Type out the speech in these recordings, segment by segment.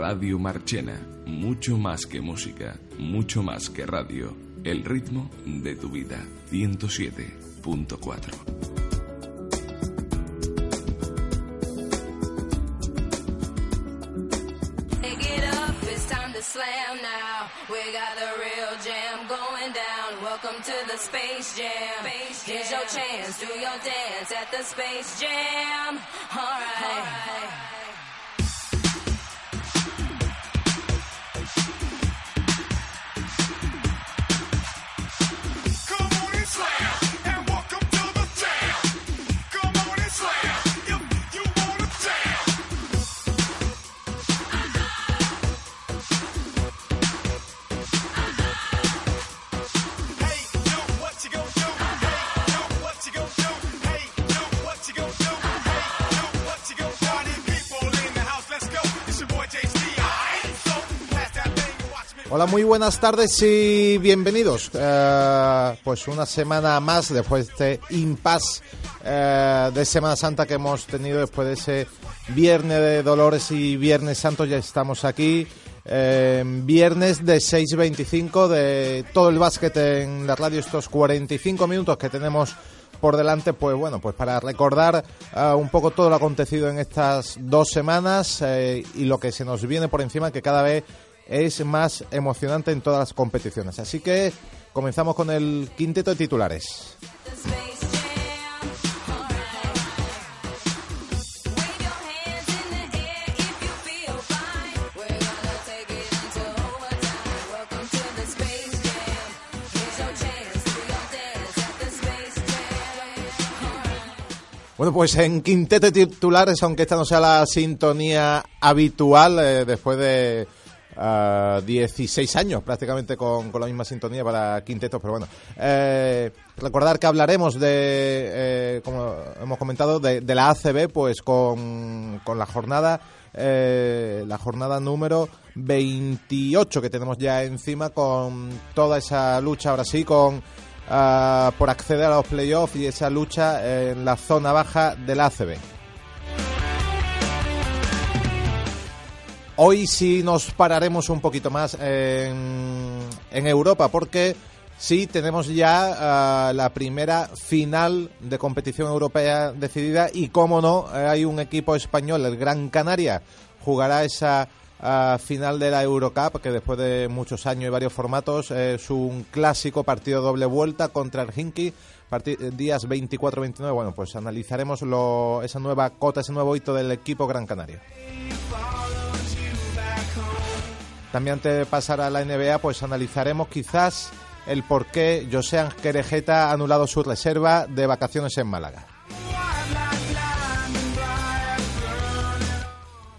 Radio Marchena. Mucho más que música, mucho más que radio. El ritmo de tu vida. 107.4. slam now. We got the real jam going down. Welcome to the Space Jam. Here's your chance, do your dance at the Space Jam. All right. All right. Muy buenas tardes y bienvenidos. Eh, pues una semana más después de este impasse eh, de Semana Santa que hemos tenido después de ese Viernes de Dolores y Viernes Santo. Ya estamos aquí. Eh, viernes de 6.25 de todo el básquet en la radio, estos 45 minutos que tenemos por delante, pues bueno, pues para recordar un poco todo lo acontecido en estas dos semanas y lo que se nos viene por encima, que cada vez es más emocionante en todas las competiciones. Así que comenzamos con el quinteto de titulares. Bueno, pues en quinteto de titulares, aunque esta no sea la sintonía habitual, eh, después de 16 años prácticamente con, la misma sintonía para quintetos, pero bueno. Eh, recordar que hablaremos de, eh, como hemos comentado, de, la ACB, pues con, la jornada, eh, la jornada número 28 que tenemos ya encima con toda esa lucha ahora sí con ah, por acceder a los playoffs y esa lucha en la zona baja de la ACB. Hoy sí nos pararemos un poquito más en, Europa porque sí tenemos ya ah, la primera final de competición europea decidida y como no, hay un equipo español, el Gran Canaria, jugará esa ah, final de la Eurocup que después de muchos años y varios formatos es un clásico partido doble vuelta contra el Hinky días 24-29. Bueno, pues analizaremos esa nueva cota, ese nuevo hito del equipo Gran Canaria. También antes de pasar a la NBA, pues analizaremos quizás el por qué José Ángel ha anulado su reserva de vacaciones en Málaga.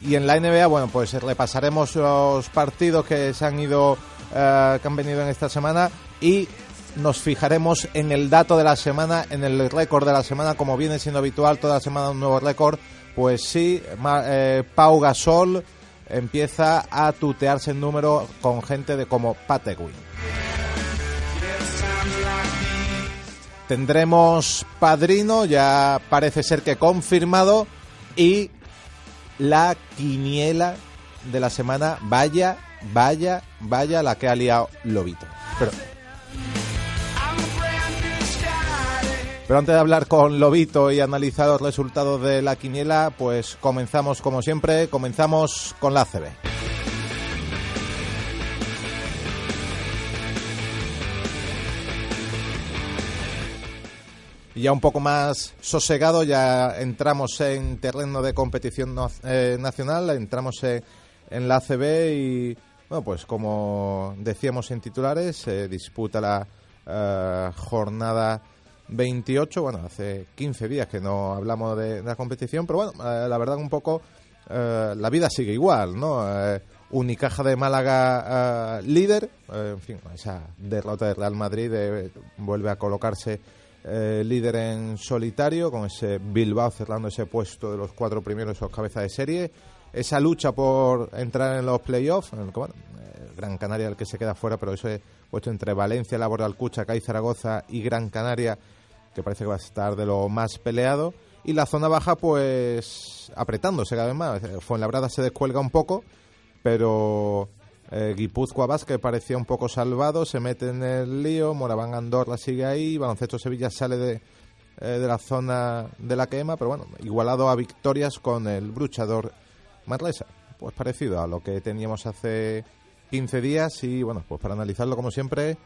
Y en la NBA, bueno, pues repasaremos los partidos que se han ido, eh, que han venido en esta semana y nos fijaremos en el dato de la semana, en el récord de la semana, como viene siendo habitual toda la semana un nuevo récord. Pues sí, eh, Pau Gasol empieza a tutearse el número con gente de como Patewin. Tendremos padrino, ya parece ser que confirmado, y la quiniela de la semana, vaya, vaya, vaya la que ha liado Lobito. Pero Pero antes de hablar con Lobito y analizar los resultados de la quiniela, pues comenzamos como siempre, comenzamos con la CB. Y ya un poco más sosegado, ya entramos en terreno de competición eh, nacional, entramos en, la ACB y, bueno, pues como decíamos en titulares, se disputa la eh, jornada 28, bueno, hace 15 días que no hablamos de, la competición, pero bueno, eh, la verdad un poco eh, la vida sigue igual, ¿no? Eh, Unicaja de Málaga líder, en fin, esa derrota de Real Madrid vuelve a colocarse líder en solitario, con ese Bilbao cerrando ese puesto de los cuatro primeros, esos cabezas de serie. Esa lucha por entrar en los playoffs, en bueno, Gran Canaria el que se queda fuera, pero ese puesto entre Valencia, Laboral Cucha, Cádiz Zaragoza y Gran Canaria que parece que va a estar de lo más peleado. Y la zona baja, pues apretándose cada vez más. Fuenlabrada se descuelga un poco, pero eh, Guipúzcoa Vázquez parecía un poco salvado, se mete en el lío, Moraván Andorra sigue ahí, Baloncesto Sevilla sale de, eh, de la zona de la quema, pero bueno, igualado a victorias con el Bruchador Manresa. Pues parecido a lo que teníamos hace 15 días y bueno, pues para analizarlo como siempre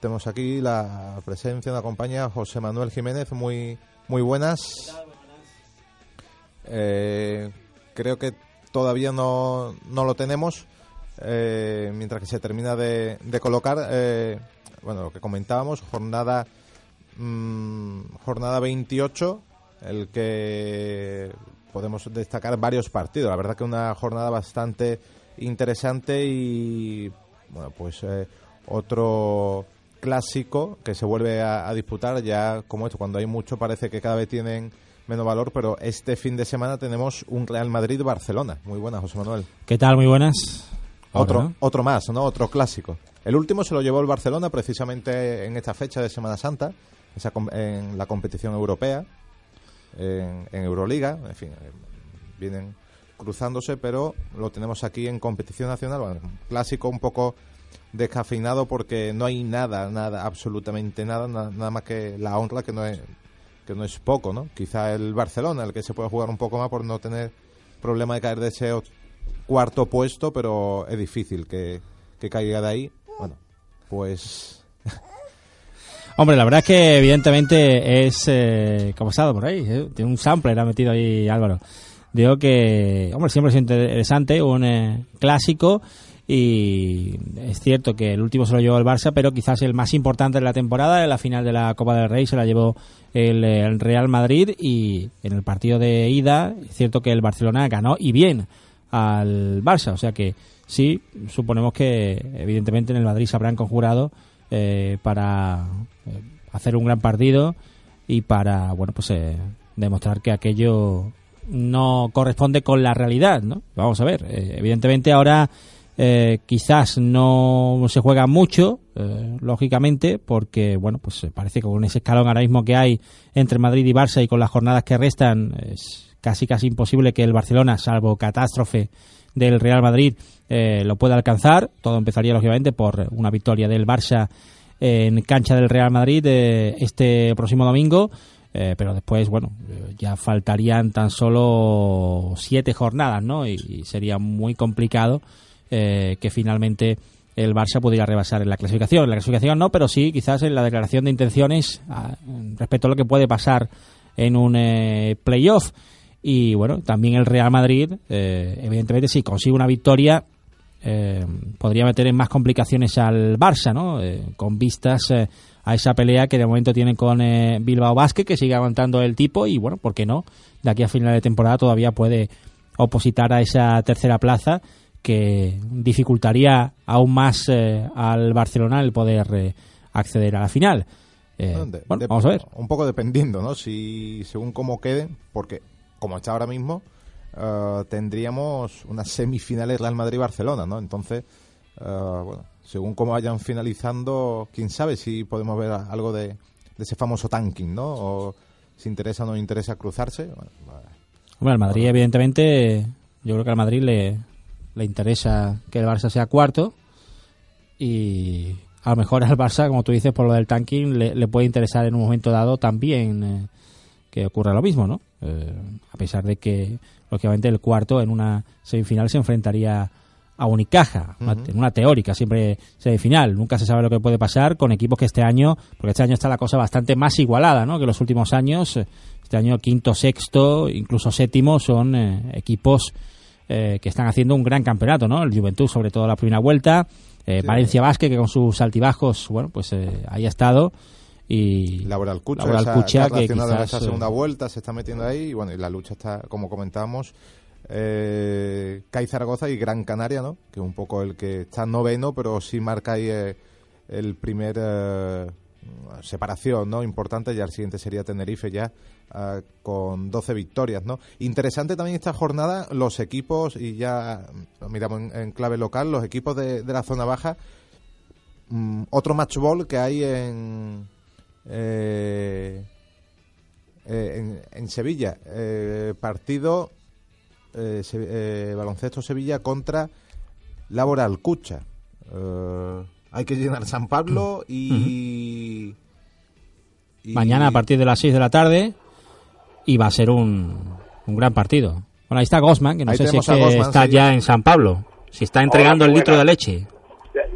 tenemos aquí la presencia, de acompaña José Manuel Jiménez, muy, muy buenas. Eh, creo que todavía no, no lo tenemos, eh, mientras que se termina de, colocar, eh, bueno, lo que comentábamos, jornada, mm, jornada 28, el que podemos destacar varios partidos. La verdad que una jornada bastante interesante y, bueno, pues otro clásico que se vuelve a, a disputar ya como esto, cuando hay mucho parece que cada vez tienen menos valor, pero este fin de semana tenemos un Real Madrid-Barcelona. Muy buenas, José Manuel. ¿Qué tal? Muy buenas. Otro, otro más, ¿no? Otro clásico. El último se lo llevó el Barcelona precisamente en esta fecha de Semana Santa, en la competición europea, en, Euroliga, en fin, eh, vienen cruzándose, pero lo tenemos aquí en competición nacional, un clásico un poco descafeinado porque no hay nada, nada, absolutamente nada, nada más que la honra que no es que no es poco, ¿no? Quizá el Barcelona, el que se puede jugar un poco más por no tener problema de caer de ese cuarto puesto, pero es difícil que, caiga de ahí. Bueno, pues... Hombre, la verdad es que evidentemente es... Eh, ¿Cómo ha estado por ahí? ¿eh? Tiene un sampler, ha metido ahí Álvaro. Digo que, hombre, siempre es interesante, un eh, clásico y es cierto que el último se lo llevó el Barça, pero quizás el más importante de la temporada, en la final de la Copa del Rey, se la llevó el, Real Madrid y en el partido de ida, es cierto que el Barcelona ganó y bien al Barça, o sea que sí, suponemos que evidentemente en el Madrid se habrán conjurado eh, para eh, hacer un gran partido y para, bueno, pues eh, demostrar que aquello no corresponde con la realidad, ¿no? Vamos a ver, evidentemente ahora eh, quizás no se juega mucho, eh, lógicamente, porque bueno, pues parece que con ese escalón ahora mismo que hay entre Madrid y Barça y con las jornadas que restan, es casi casi imposible que el Barcelona, salvo catástrofe del Real Madrid, eh, lo pueda alcanzar. Todo empezaría lógicamente por una victoria del Barça en cancha del Real Madrid este próximo domingo. pero después, bueno, ya faltarían tan solo siete jornadas, ¿no? y sería muy complicado eh, que finalmente el Barça pudiera rebasar en la clasificación. En la clasificación no, pero sí quizás en la declaración de intenciones ah, respecto a lo que puede pasar en un eh, playoff. Y bueno, también el Real Madrid, eh, evidentemente, si consigue una victoria, podría meter en más complicaciones al Barça, ¿no? con vistas a esa pelea que de momento tienen con Bilbao Basket, que sigue aguantando el tipo, y bueno, ¿por qué no? De aquí a final de temporada todavía puede opositar a esa tercera plaza que dificultaría aún más eh, al Barcelona el poder eh, acceder a la final. Eh, bueno, vamos a ver. Un poco dependiendo, ¿no? Si según cómo quede, porque como está ahora mismo, tendríamos unas semifinales Real Madrid-Barcelona, ¿no? Entonces, bueno, según cómo vayan finalizando, quién sabe si podemos ver algo de, ese famoso tanking, ¿no? O si interesa o no interesa cruzarse. Bueno, al Madrid, evidentemente, yo creo que al Madrid le, le interesa que el Barça sea cuarto y a lo mejor al Barça, como tú dices, por lo del tanking, le, puede interesar en un momento dado también eh, que ocurra lo mismo, ¿no? Eh, a pesar de que, lógicamente, el cuarto en una semifinal se enfrentaría a Unicaja, en una teórica, siempre semifinal. Nunca se sabe lo que puede pasar con equipos que este año, porque este año está la cosa bastante más igualada, ¿no? Que los últimos años, este año quinto, sexto, incluso séptimo, son eh, equipos eh, que están haciendo un gran campeonato, ¿no? El Juventud, sobre todo la primera vuelta. Eh, Valencia Vázquez, que con sus altibajos, bueno, pues eh, ahí ha estado. Y Laboral Cucha, Laboral Cucha que quizás, esa segunda vuelta se está metiendo ahí. Y bueno, y la lucha está, como comentábamos, eh, CAI Zaragoza y Gran Canaria, ¿no? Que es un poco el que está noveno, pero sí marca ahí el primer separación no importante ya el siguiente sería Tenerife ya ah, con 12 victorias no interesante también esta jornada los equipos y ya miramos en, clave local los equipos de, la zona baja mm, otro match ball que hay en eh, eh, en, Sevilla. Eh, partido baloncesto Sevilla contra Laboral Cucha. Eh, hay que llenar San Pablo y, y, Mañana a partir de las 6 de la tarde y va a ser un, un gran partido. Bueno, ahí está Gosman, que no sé si está ya en San Pablo, si está entregando el litro de leche.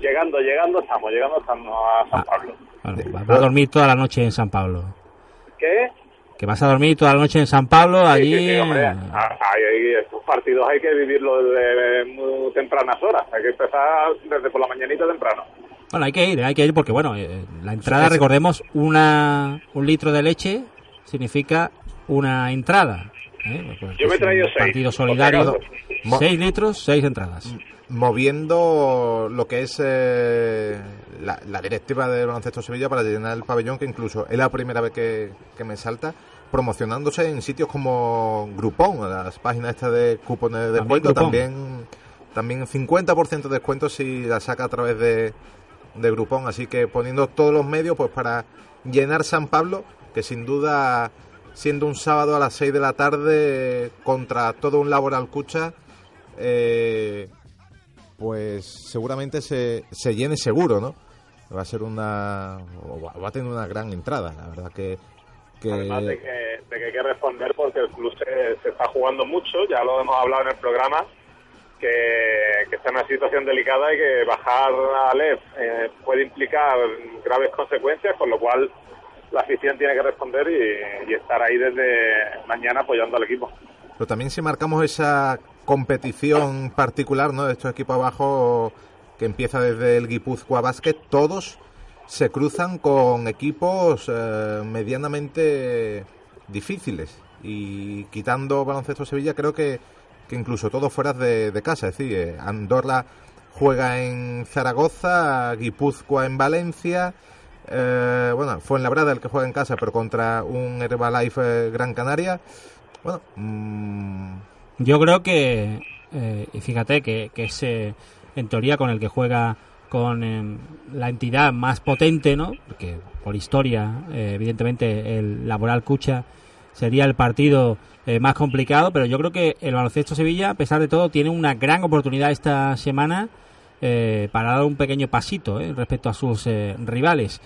Llegando, llegando estamos, llegando estamos a San ah, Pablo. Bueno, va a dormir toda la noche en San Pablo. ¿Qué? que vas a dormir toda la noche en San Pablo, allí... Sí, ah, estos partidos hay que vivirlos desde muy tempranas horas, hay que empezar desde por la mañanita temprano. Bueno, hay que ir, hay que ir porque, bueno, eh, la entrada, recordemos, una un litro de leche significa una entrada. ¿eh? Pues, Yo me he traído seis. Partido solidario, seis litros, seis entradas. Moviendo lo que es eh, la, directiva del baloncesto Sevilla para llenar el pabellón, que incluso es la primera vez que, que me salta, promocionándose en sitios como Groupon, las páginas estas de cupones de descuento, también también 50% de descuento si la saca a través de, de Groupon, así que poniendo todos los medios pues para llenar San Pablo, que sin duda siendo un sábado a las 6 de la tarde contra todo un laboral cucha, eh, pues seguramente se, se llene seguro, ¿no? Va a ser una. va a tener una gran entrada, la verdad que Además de que, hay que responder porque el club se, está jugando mucho, ya lo hemos hablado en el programa, que, está en una situación delicada y que bajar a Lev eh, puede implicar graves consecuencias, con lo cual la afición tiene que responder y, estar ahí desde mañana apoyando al equipo. Pero también si marcamos esa competición particular, ¿no? De estos equipos abajo que empieza desde el Guipúzcoa Basket, todos se cruzan con equipos eh, medianamente difíciles. Y quitando Baloncesto Sevilla, creo que, que incluso todos fuera de, casa. Es decir, eh, Andorra juega en Zaragoza, Guipúzcoa en Valencia. Eh, bueno, fue en Labrada el que juega en casa, pero contra un Herbalife Gran Canaria. Bueno, mm, yo creo que, y fíjate que, que es en teoría con el que juega con em, la entidad más potente, ¿no? Porque por historia, eh, evidentemente, el Laboral Cucha sería el partido eh, más complicado, pero yo creo que el baloncesto Sevilla, a pesar de todo, tiene una gran oportunidad esta semana eh, para dar un pequeño pasito respecto a sus rivales.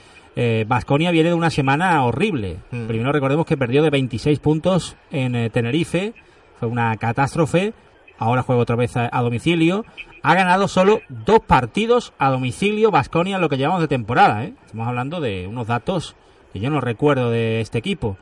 Vasconia viene de una semana horrible. Mm. Primero recordemos que perdió de 26 puntos en Tenerife, fue una catástrofe ahora juega otra vez a, domicilio. Ha ganado solo dos partidos a domicilio Vasconia en lo que llevamos de temporada. ¿eh? Estamos hablando de unos datos que yo no recuerdo de este equipo.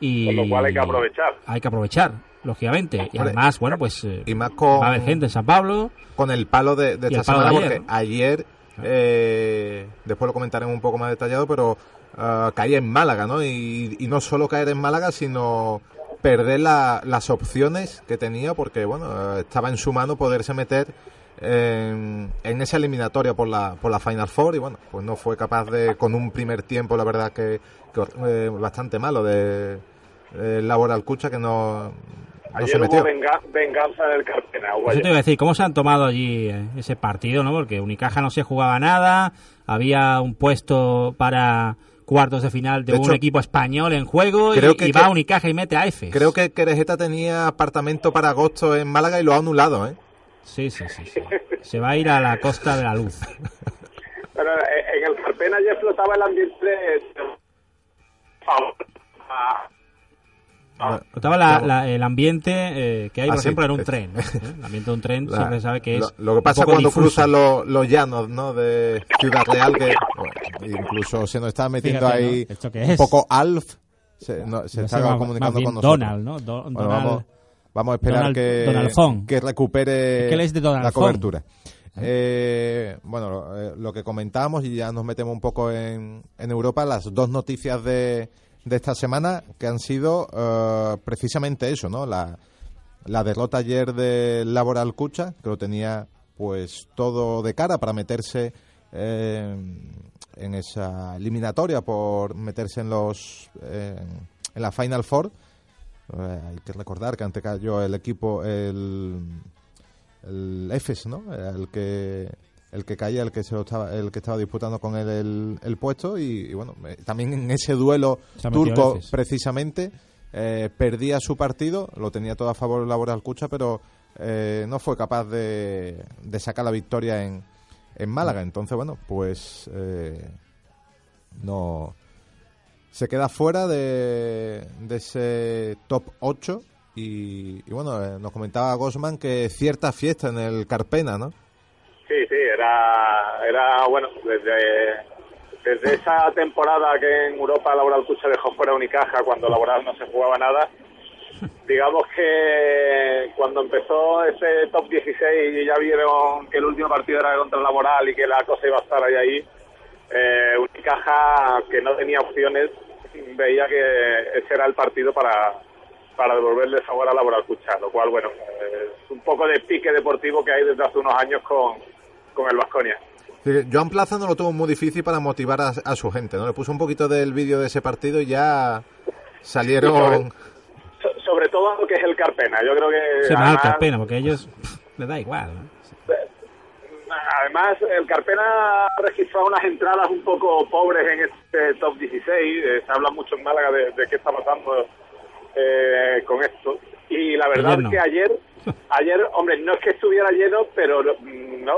Y Con lo cual hay que aprovechar. Hay que aprovechar, lógicamente. Y además, bueno, pues eh, y más con, va a haber gente en San Pablo. Con el palo de, esta semana, ayer, porque ayer, eh, después lo comentaremos un poco más detallado, pero uh, caí en Málaga, ¿no? Y, y no solo caer en Málaga, sino perder las opciones que tenía porque bueno estaba en su mano poderse meter en, esa eliminatoria por la por la Final Four y bueno pues no fue capaz de con un primer tiempo la verdad que, eh, bastante malo de, Laboral Cucha que no no se metió. venganza del Carpena. Eso te iba a decir, ¿cómo se han tomado allí eh, ese partido? no Porque Unicaja no se jugaba nada, había un puesto para cuartos de final de, un equipo español en juego y, que, va a Unicaja y mete a F. Creo que Querejeta tenía apartamento para agosto en Málaga y lo ha anulado, ¿eh? Sí, sí, sí. Se va a ir a la costa de la luz. Pero eh, en el Carpena ya flotaba el ambiente Notaba el ambiente eh, que hay, por ah, ejemplo, en un tren. ¿eh? El ambiente de un tren siempre sabe que es. Lo, que pasa cuando cruzan los, llanos ¿no? de Ciudad Real, que incluso se nos está metiendo ahí un poco Alf. Se, se está comunicando con nosotros. Donald, ¿no? Donald, vamos, a esperar que, que recupere la cobertura. Eh, bueno, lo que comentábamos y ya nos metemos un poco en, en Europa, las dos noticias de de esta semana que han sido eh, precisamente eso, ¿no? La, derrota ayer del Laboral Cucha, que lo tenía pues todo de cara para meterse eh, en esa eliminatoria por meterse en los en la Final Four. Eh, hay que recordar que ante cayó el equipo el el EFES, ¿no? El que el que caía, el que se estaba, el que estaba disputando con él el, puesto y, bueno, eh, también en ese duelo turco precisamente eh, perdía su partido, lo tenía todo a favor Laboral Cucha, pero eh, no fue capaz de, de sacar la victoria en, en Málaga. Entonces, bueno, pues eh, no se queda fuera de, de ese top 8 y, bueno, eh, nos comentaba Gosman que cierta fiesta en el Carpena, ¿no? Sí, sí, era, era bueno, desde, desde esa temporada que en Europa Laboral Cucha dejó fuera Unicaja cuando Laboral no se jugaba nada, digamos que cuando empezó ese top 16 y ya vieron que el último partido era contra el Laboral y que la cosa iba a estar ahí ahí, eh, Unicaja que no tenía opciones veía que ese era el partido para, para devolverle sabor a Laboral Cucha, lo cual, bueno, es un poco de pique deportivo que hay desde hace unos años con, con el Vasconia. Joan Plaza no lo tuvo muy difícil para motivar a, a, su gente, ¿no? Le puso un poquito del vídeo de ese partido y ya salieron... Sobre, sobre todo lo que es el Carpena, yo creo que... Sí, además, el Carpena, porque a ellos les da igual, ¿no? Además, el Carpena ha registrado unas entradas un poco pobres en este top 16. Eh, se habla mucho en Málaga de, de qué está pasando eh, con esto. Y la verdad es que ayer, ayer, hombre, no es que estuviera lleno, pero no,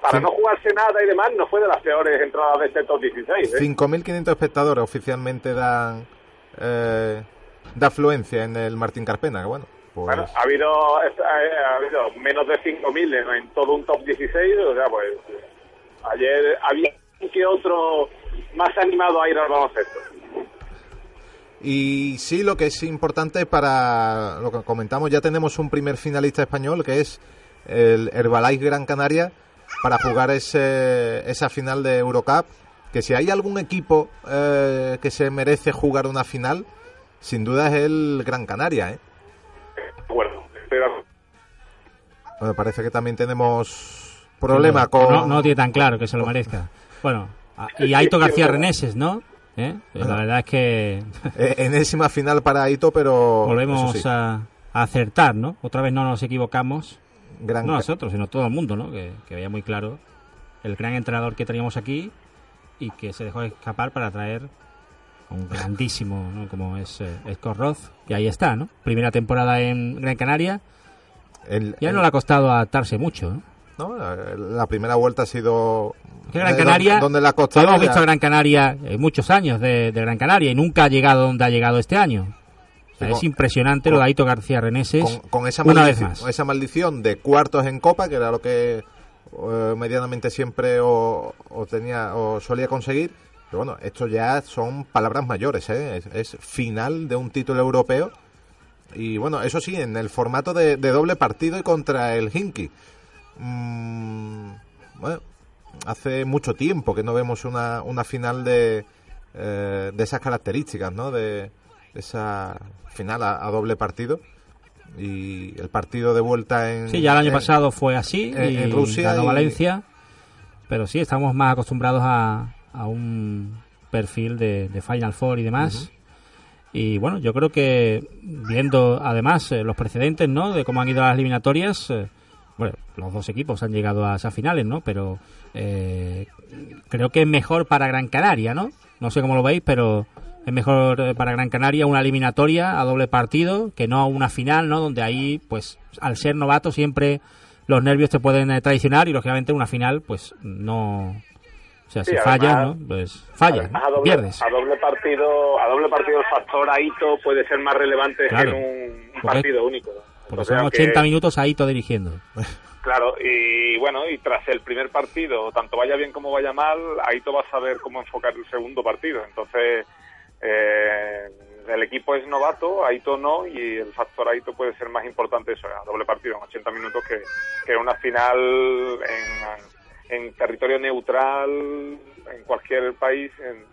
para sí. no jugarse nada y demás, no fue de las peores entradas de este top 16. ¿eh? 5.500 espectadores oficialmente dan eh, de afluencia en el Martín Carpena, que bueno. Pues... Bueno, ha habido, ha habido menos de 5.000 en, en todo un top 16, o sea, pues ayer había que otro más animado a ir al baloncesto. Y sí, lo que es importante para lo que comentamos, ya tenemos un primer finalista español que es el Herbalife Gran Canaria para jugar ese, esa final de Eurocup. Que si hay algún equipo eh, que se merece jugar una final, sin duda es el Gran Canaria, ¿eh? Bueno, parece que también tenemos problema no, con... No, no tiene tan claro que se lo merezca. Bueno, y Aito García Reneses, ¿no? ¿Eh? La verdad es que... Enésima final para Aito, pero... Volvemos sí. a, a, acertar, ¿no? Otra vez no nos equivocamos. Gran no nosotros, sino todo el mundo, ¿no? Que, que, veía muy claro el gran entrenador que teníamos aquí y que se dejó escapar para traer un grandísimo, ¿no? Como es eh, Scott Roth. Y ahí está, ¿no? Primera temporada en Gran Canaria. El, ya el... no le ha costado adaptarse mucho, ¿no? ¿No? La primera vuelta ha sido Gran Canaria, donde la costa hemos visto a Gran Canaria eh, muchos años de, de, Gran Canaria y nunca ha llegado donde ha llegado este año. O sea, con, es impresionante con, lo de Aito García Reneses. Con, con esa una vez más. esa maldición de cuartos en Copa, que era lo que eh, medianamente siempre o, o, tenía o solía conseguir. Pero bueno, esto ya son palabras mayores, ¿eh? es, es, final de un título europeo. Y bueno, eso sí, en el formato de, de doble partido y contra el Hinky. Mm, bueno, hace mucho tiempo que no vemos una, una final de, eh, de esas características, ¿no? De, de esa final a, a, doble partido. Y el partido de vuelta en. Sí, ya el año en, pasado fue así. En, en Rusia. Ganó y... Valencia. Pero sí, estamos más acostumbrados a, a un perfil de, de, Final Four y demás. Uh -huh. Y bueno, yo creo que viendo además eh, los precedentes, ¿no? De cómo han ido las eliminatorias. Eh, bueno, los dos equipos han llegado a esas finales, ¿no? Pero eh, creo que es mejor para Gran Canaria, ¿no? No sé cómo lo veis, pero es mejor para Gran Canaria una eliminatoria a doble partido que no una final, ¿no? Donde ahí, pues, al ser novato siempre los nervios te pueden eh, traicionar y lógicamente una final, pues, no... O sea, sí, si falla, ¿no? Pues falla, a doble, pierdes. A doble partido, a doble partido el factor puede ser más relevante claro. que en un, un partido único. Porque son 80 que... minutos Aito dirigiendo. Claro, y bueno, y tras el primer partido, tanto vaya bien como vaya mal, Aito va a saber cómo enfocar el segundo partido. Entonces, eh, el equipo es novato, Aito no, y el factor Aito puede ser más importante eso, a doble partido en 80 minutos que, que una final en, en territorio neutral, en cualquier país. En,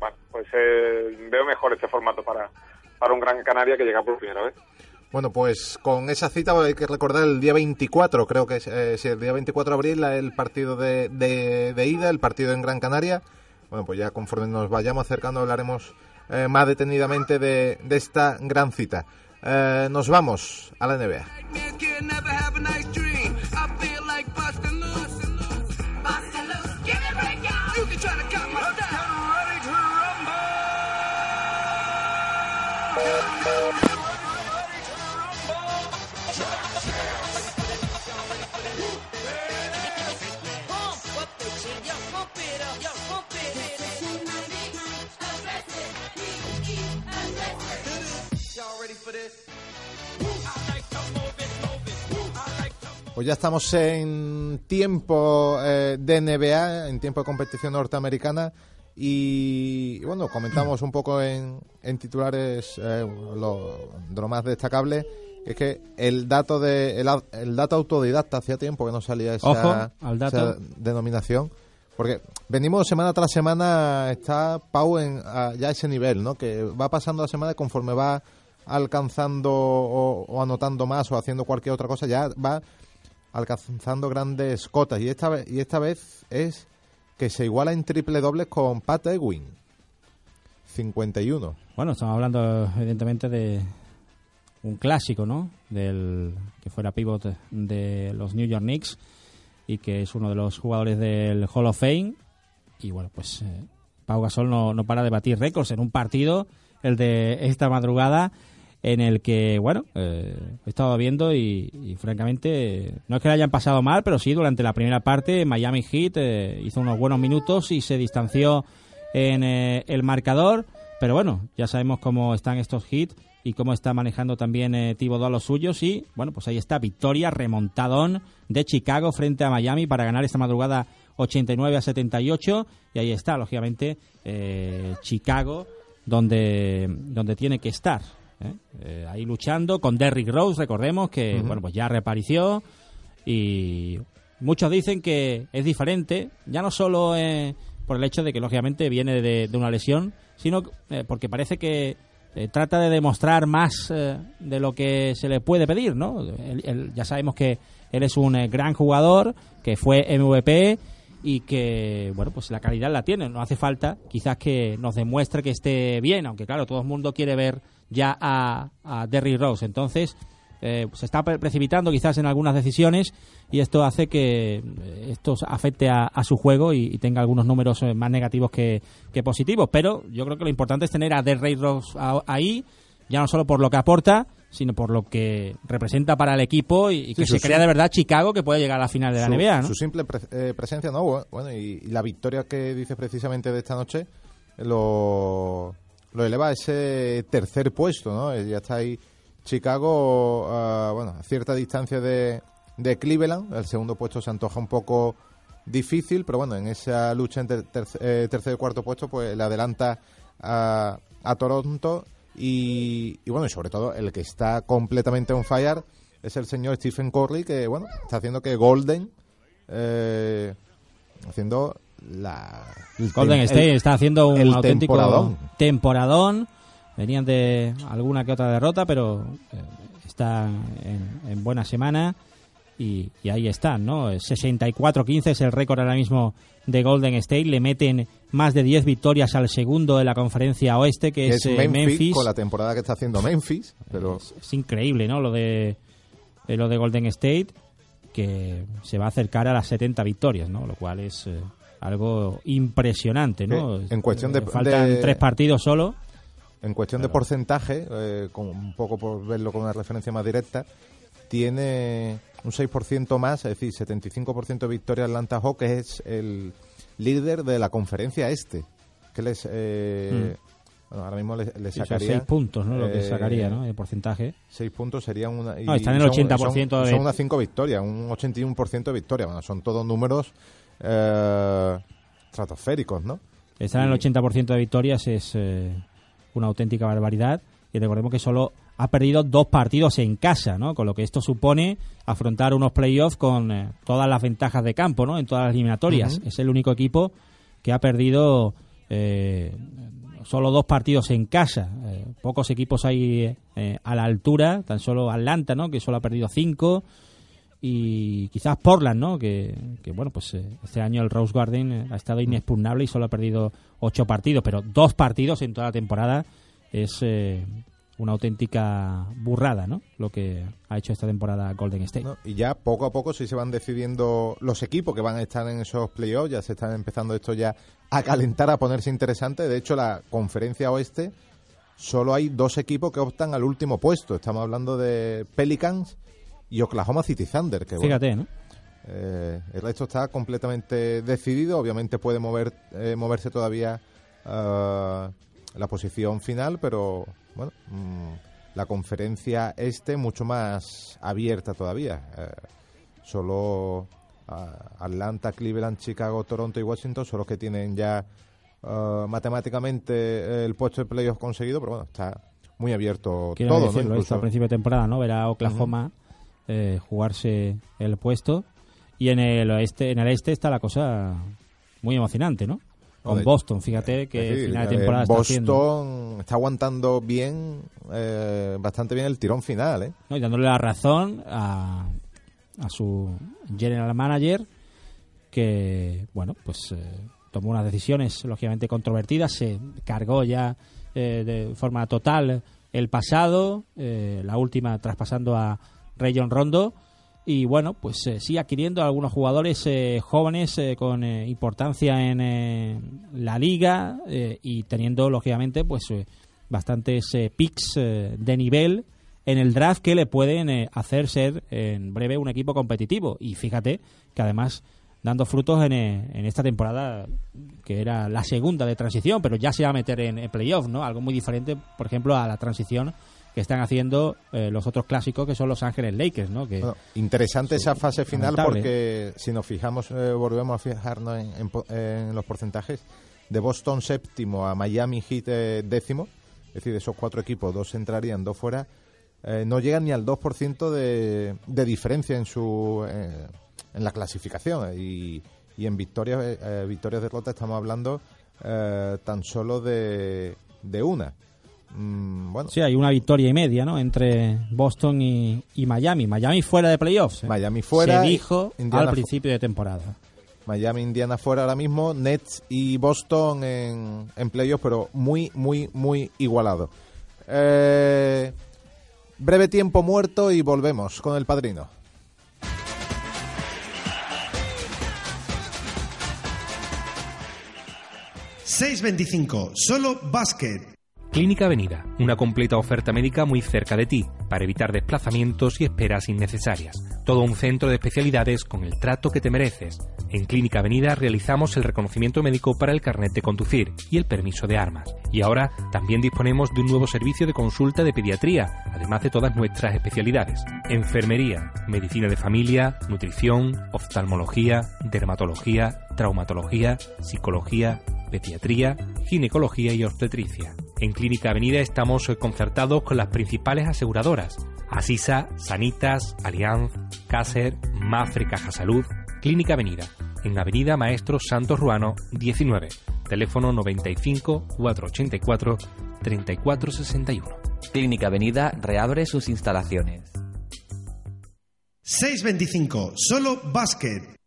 bueno, pues eh, veo mejor este formato para, para un Gran Canaria que llega por primera vez. Bueno, pues con esa cita hay que recordar el día 24, creo que es eh, el día 24 de abril, el partido de, de, ida, el partido en Gran Canaria. Bueno, pues ya conforme nos vayamos acercando hablaremos eh, más detenidamente de, de, esta gran cita. Eh, nos vamos a la NBA. Pues ya estamos en tiempo eh, de NBA, en tiempo de competición norteamericana. Y bueno, comentamos un poco en, en titulares eh, lo, de lo más destacable. Es que el dato de el, el dato autodidacta hacía tiempo que no salía esa, Ojo al dato. esa denominación. Porque venimos semana tras semana, está Pau en a, ya ese nivel, ¿no? Que va pasando la semana y conforme va alcanzando o, o anotando más o haciendo cualquier otra cosa, ya va alcanzando grandes cotas. Y esta, y esta vez es que se iguala en triple dobles con Pat Ewing. 51. Bueno, estamos hablando evidentemente de un clásico, ¿no? Del que fuera pivot de los New York Knicks y que es uno de los jugadores del Hall of Fame. Y bueno, pues eh, Pau Gasol no, no para de batir récords en un partido, el de esta madrugada, en el que, bueno, eh, he estado viendo y, francamente no es que le hayan pasado mal, pero sí durante la primera parte Miami Heat eh, hizo unos buenos minutos y se distanció en eh, el marcador, pero bueno, ya sabemos cómo están estos Heat y cómo está manejando también eh, Thibodeau a los suyos y bueno, pues ahí está victoria remontadón de Chicago frente a Miami para ganar esta madrugada 89 a 78 y ahí está, lógicamente, eh, Chicago donde, donde tiene que estar. ¿Eh? Eh, ahí luchando con Derrick Rose, recordemos que bueno pues ya reapareció y muchos dicen que es diferente, ya no solo eh, por el hecho de que lógicamente viene de, de una lesión, sino porque parece que trata de demostrar más eh, de lo que se le puede pedir, ¿no? Él- él- ya sabemos que él es un eh, gran jugador, que fue MVP y que, bueno, pues la calidad la tiene. No hace falta quizás que nos demuestre que esté bien, aunque claro, todo el mundo quiere ver ya a, a Derrick Rose. Entonces, eh, se está pre- precipitando quizás en algunas decisiones y esto hace que eh, esto afecte a, a su juego y, y tenga algunos números eh, más negativos que, que positivos. Pero yo creo que lo importante es tener a Derrick Rose a- ahí, ya no solo por lo que aporta, sino por lo que representa para el equipo y, y que Sí, se crea de verdad Chicago que puede llegar a la final de la su, NBA, ¿no? su simple pre- eh, presencia, ¿no? Bu- Bueno, y, y la victoria que dices precisamente de esta noche lo, lo eleva ese tercer puesto, ¿no? Eh, Ya está ahí Chicago, ah, bueno, a cierta distancia de, de Cleveland. El segundo puesto se antoja un poco difícil, pero bueno, en esa lucha entre terc- eh, tercer y cuarto puesto, pues le adelanta a, a Toronto. Y, y bueno, y sobre todo el que está completamente on fire es el señor Stephen Curry, que bueno, está haciendo que Golden, eh, haciendo la... Golden State el- está haciendo un el auténtico temporadón. temporadón. Venían de alguna que otra derrota, pero eh, están en, en buena semana y, y ahí están, ¿no? 64-15 es el récord ahora mismo de Golden State. Le meten más de 10 victorias al segundo de la conferencia oeste, que que es, es eh, Memphis, Memphis. con la temporada que está haciendo Memphis, pero Es, es increíble, ¿no? Lo de, de lo de Golden State, que se va a acercar a las 70 victorias, ¿no? Lo cual es eh, algo impresionante, ¿no? Eh, en cuestión de- faltan de- tres partidos solo. en cuestión de porcentaje, eh, con un poco por verlo con una referencia más directa, tiene un 6% más, es decir, 75% de victoria Atlanta Hawks, que es el líder de la conferencia este, que les... eh, bueno, ahora mismo le, le Mm. Son sacaría... seis puntos, ¿no? Lo que eh, sacaría, ¿no? El porcentaje. 6 puntos serían una... y No, están en el son- 80% Son, de- son unas 5 victorias, un 81% de victoria. Bueno, son todos números eh, estratosféricos, ¿no? Estar en el 80% de victorias es eh, una auténtica barbaridad. Y recordemos que solo ha perdido dos partidos en casa, ¿no? Con lo que esto supone afrontar unos playoffs con eh, todas las ventajas de campo, ¿no? En todas las eliminatorias. Es el único equipo que ha perdido eh, solo dos partidos en casa. Eh, pocos equipos hay eh, a la altura, tan solo Atlanta, ¿no? Que solo ha perdido cinco. Y quizás Portland, ¿no? Que, que, bueno, pues eh, este año el Rose Garden eh, ha estado inexpugnable y solo ha perdido ocho partidos, pero dos partidos en toda la temporada es eh, una auténtica burrada, ¿no? Lo que ha hecho esta temporada Golden State. Y ya poco a poco sí se van decidiendo los equipos que van a estar en esos playoffs, ya se están empezando esto ya a calentar, a ponerse interesante. De hecho, la conferencia oeste solo hay dos equipos que optan al último puesto. Estamos hablando de Pelicans y Oklahoma City Thunder. Que, bueno, Fíjate, ¿no? eh, el resto está completamente decidido. Obviamente puede mover, eh, moverse todavía ah, la posición final, pero bueno, mm, la conferencia este mucho más abierta todavía. Eh, solo ah, Atlanta, Cleveland, Chicago, Toronto y Washington son los que tienen ya ah, matemáticamente el puesto de playoff conseguido, pero bueno, está muy abierto todo. Decirlo, ¿no? a principio de temporada, ¿no? Ver a Oklahoma eh, jugarse el puesto y en el oeste, en el este está la cosa muy emocionante, ¿no? Con Boston, fíjate que final de temporada está Boston está aguantando bien, eh, bastante bien el tirón final, ¿eh? y dándole la razón a, a su general manager que, bueno, pues eh, tomó unas decisiones lógicamente controvertidas, se cargó ya eh, de forma total el pasado, la última traspasando a Rayon Rondo y bueno, pues eh, sí adquiriendo algunos jugadores eh, jóvenes eh, con importancia en la liga y teniendo lógicamente pues bastantes picks de nivel en el draft que le pueden hacer ser en breve un equipo competitivo y fíjate que además dando frutos en, en, esta temporada que era la segunda de transición, pero ya se va a meter en, en playoff, ¿no? Algo muy diferente, por ejemplo, a la transición que están haciendo eh, los otros clásicos que son los Ángeles Lakers, ¿no? Que interesante esa fase final porque si nos fijamos, eh, volvemos a fijarnos en, los porcentajes de Boston séptimo a Miami Heat eh, décimo, es decir, de esos cuatro equipos, dos entrarían, dos fuera, no llegan ni al 2% de, de diferencia en su en la clasificación y, y en victorias, victorias derrotas estamos hablando tan solo de, de una. Mm, bueno. Sí, hay una victoria y media, ¿no? Entre Boston y, Miami. Miami fuera de playoffs. ¿eh? Miami fuera. Se dijo al principio de temporada. Miami, Indiana fuera ahora mismo. Nets y Boston en, en playoffs, pero muy, muy, muy igualado. Eh, breve tiempo muerto y volvemos con el padrino. ...6.25... Solo básquet. Clínica Avenida, una completa oferta médica muy cerca de ti, para evitar desplazamientos y esperas innecesarias. Todo un centro de especialidades con el trato que te mereces. En Clínica Avenida realizamos el reconocimiento médico para el carnet de conducir y el permiso de armas. Y ahora también disponemos de un nuevo servicio de consulta de pediatría, además de todas nuestras especialidades. Enfermería, medicina de familia, nutrición, oftalmología, dermatología, traumatología, psicología, pediatría, ginecología y obstetricia. En Clínica Avenida estamos concertados con las principales aseguradoras, Asisa, Sanitas, Allianz, Cácer, Mafre Caja Salud, Clínica Avenida, en Avenida Maestro Santos Ruano 19, teléfono 95 484 3461. Clínica Avenida reabre sus instalaciones. 625, solo básquet.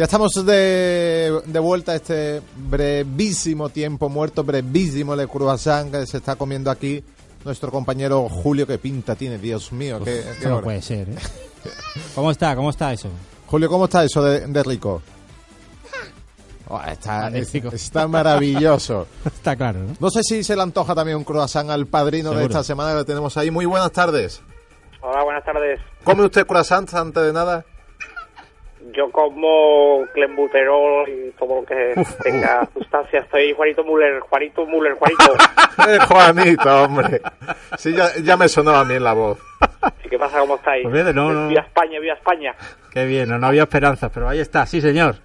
Ya estamos de, de vuelta a este brevísimo tiempo muerto, brevísimo le croissant que se está comiendo aquí nuestro compañero Julio, que pinta tiene, Dios mío. que, no puede ser, ¿eh? ¿Cómo está? ¿Cómo está eso? Julio, ¿cómo está eso de, rico? Oh, está, está maravilloso. está claro, ¿no? No sé si se le antoja también un croissant al padrino de esta semana que lo tenemos ahí. Muy buenas tardes. Hola, buenas tardes. ¿Come usted croissant antes de nada? Yo como clenbuterol y todo lo que tenga sustancia. Estoy Juanito Muller, Juanito Muller, Juanito. eh, Juanito, hombre. Sí, ya, ya me sonó a mí en la voz. ¿Qué pasa? ¿Cómo estáis? Pues bien, no, no. Vía España, vía España. Qué bien, no, había esperanza, pero ahí está, sí, señor.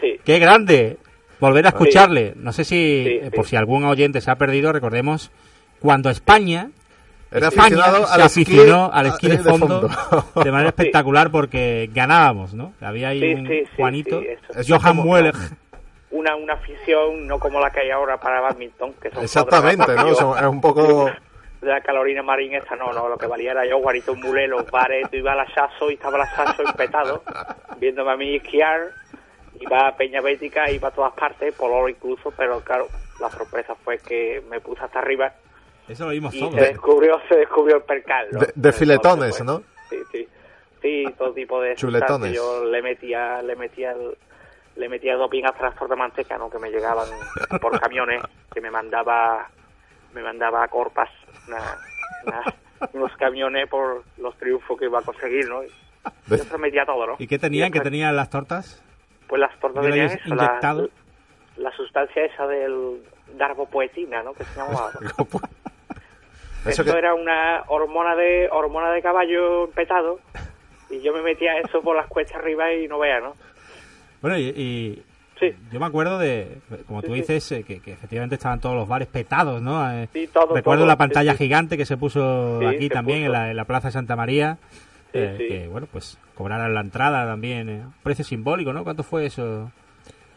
Sí. Qué grande. Volver a escucharle. No sé si, eh, por si algún oyente se ha perdido, recordemos, cuando España era aficionado al aficionó al esquí de fondo, de, manera espectacular porque ganábamos, ¿no? Había ahí un Juanito, Johan Mueller. Una, una afición no como la que hay ahora para badminton, que son Exactamente, ¿no? es un poco... De la Carolina Marín esa, no, no, lo que valía era yo, Juanito Mulé, los bares, tú ibas a la Sasso y estaba la Sasso empetado, viéndome a mí esquiar, iba a Peña Bética, iba a todas partes, por oro incluso, pero claro, la sorpresa fue que me puse hasta arriba eso lo vimos y Se descubrió, se descubrió el percal. De, filetones, ¿no? Sí, sí. Sí, todo tipo de Chuletones. Yo le metía, le metía el, le metía doping al tractor de manteca, ¿no? Que me llegaban por camiones, que me mandaba, me mandaba a Corpas, una- una- unos camiones por los triunfos que iba a conseguir, ¿no? Yo se metía todo, ¿no? ¿Y qué tenían? Y ¿Qué tenían las tortas? Pues las tortas ¿Qué le tenían eso, la, inyectado? la sustancia esa del darbopoetina, ¿no? Que se llamaba. Eso Eso que- era una hormona de hormona de caballo petado y yo me metía eso por las cuestas arriba y no vea, ¿no? Bueno, y, y Sí. yo me acuerdo de, como tú Sí, dices, eh, que, que efectivamente estaban todos los bares petados, ¿no? Eh, todo, Recuerdo todo, la pantalla gigante que se puso aquí se también puso. En, la, en la Plaza Santa María. Eh. Que, bueno, pues cobraran la entrada también. eh, precio simbólico, ¿no? ¿Cuánto fue eso?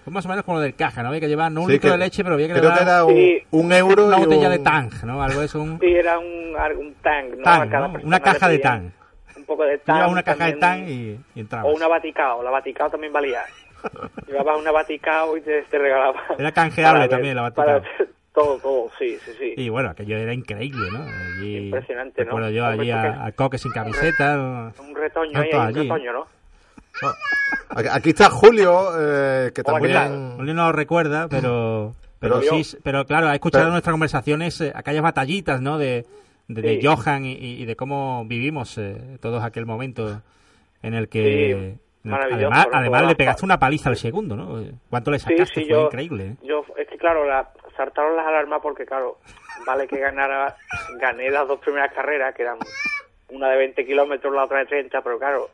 Fue más o menos como lo del caja, ¿no? Había que llevar no un Sí, litro que- de leche, pero había que Creo llevar que era un, Sí. un euro una y botella un- de Tang, ¿no? Algo eso, un Sí, era un, un tang, ¿no? Tang, A cada ¿no? persona Una caja de Tang. Un poco de tang. llevabas una caja de Tang y, y. O una baticao, la baticao también valía. Llevabas una baticao y te, te regalaba. Era canjeable para- también la baticao. para- todo, todo, sí, sí, sí. Y bueno, aquello era increíble, ¿no? Allí, Impresionante, ¿no? Recuerdo yo allí a, a Coque sin camiseta. Un retoño ahí, un allí. retoño, ¿no? No. Aquí- está Julio, eh, que Hola, ¿qué también... Julio no lo recuerda, pero pero, sí, pero claro, ha escuchado Pero- nuestras conversaciones eh, aquellas batallitas, ¿no? De, de, de Sí. Johan y, y de cómo vivimos eh, todos aquel momento en el que Sí, además, le pegaste una paliza al segundo, ¿no? ¿Cuánto le sacaste? Fue yo, increíble. ¿eh? yo, es que claro, la, saltaron las alarmas porque claro, vale que ganara, gané las dos primeras carreras, que eran una de 20 kilómetros, la otra de 30, pero claro,